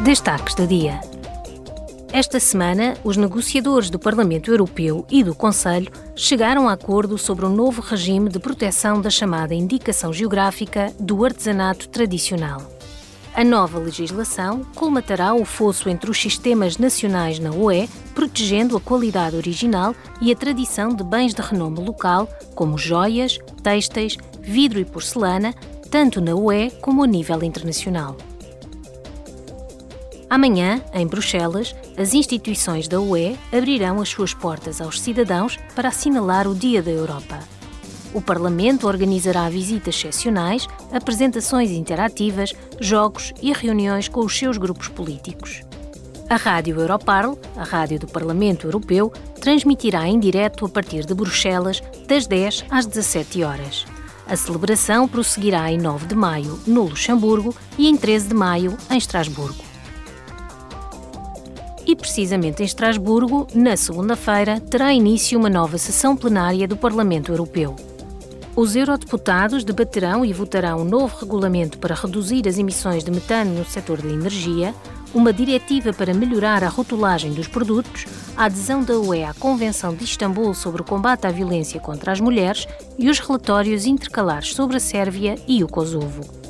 Destaques do dia. Esta semana, os negociadores do Parlamento Europeu e do Conselho chegaram a acordo sobre um novo regime de proteção da chamada indicação geográfica do artesanato tradicional. A nova legislação colmatará o fosso entre os sistemas nacionais na UE, protegendo a qualidade original e a tradição de bens de renome local, como joias, têxteis, vidro e porcelana, tanto na UE como a nível internacional. Amanhã, em Bruxelas, as instituições da UE abrirão as suas portas aos cidadãos para assinalar o Dia da Europa. O Parlamento organizará visitas excepcionais, apresentações interativas, jogos e reuniões com os seus grupos políticos. A Rádio Europarl, a rádio do Parlamento Europeu, transmitirá em direto a partir de Bruxelas, das 10 às 17 horas. A celebração prosseguirá em 9 de maio, no Luxemburgo, e em 13 de maio, em Estrasburgo. E precisamente em Estrasburgo, na segunda-feira, terá início uma nova sessão plenária do Parlamento Europeu. Os eurodeputados debaterão e votarão um novo regulamento para reduzir as emissões de metano no setor da energia, uma diretiva para melhorar a rotulagem dos produtos, a adesão da UE à Convenção de Istambul sobre o combate à violência contra as mulheres e os relatórios intercalares sobre a Sérvia e o Kosovo.